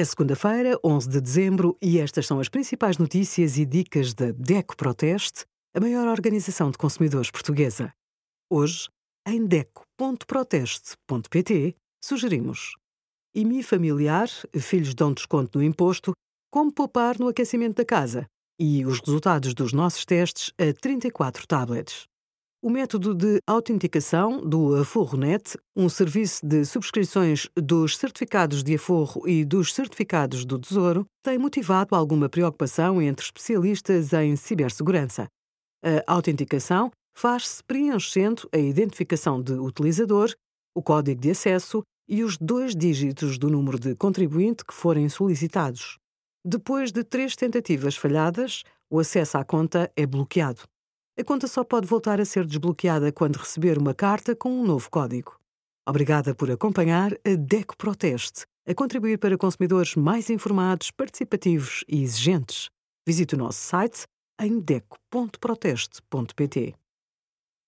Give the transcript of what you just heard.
É segunda-feira, 11 de dezembro, e estas são as principais notícias e dicas da DECO Proteste, a maior organização de consumidores portuguesa. Hoje, em DECO.proteste.pt, sugerimos IMI familiar, filhos dão desconto no imposto, como poupar no aquecimento da casa e os resultados dos nossos testes a 34 tablets. O método de autenticação do AforroNet, um serviço de subscrições dos certificados de aforro e dos certificados do Tesouro, tem motivado alguma preocupação entre especialistas em cibersegurança. A autenticação faz-se preenchendo a identificação de utilizador, o código de acesso e os dois dígitos do número de contribuinte que forem solicitados. Depois de três tentativas falhadas, o acesso à conta é bloqueado. A conta só pode voltar a ser desbloqueada quando receber uma carta com um novo código. Obrigada por acompanhar a DECO Proteste, a contribuir para consumidores mais informados, participativos e exigentes. Visite o nosso site em deco.proteste.pt.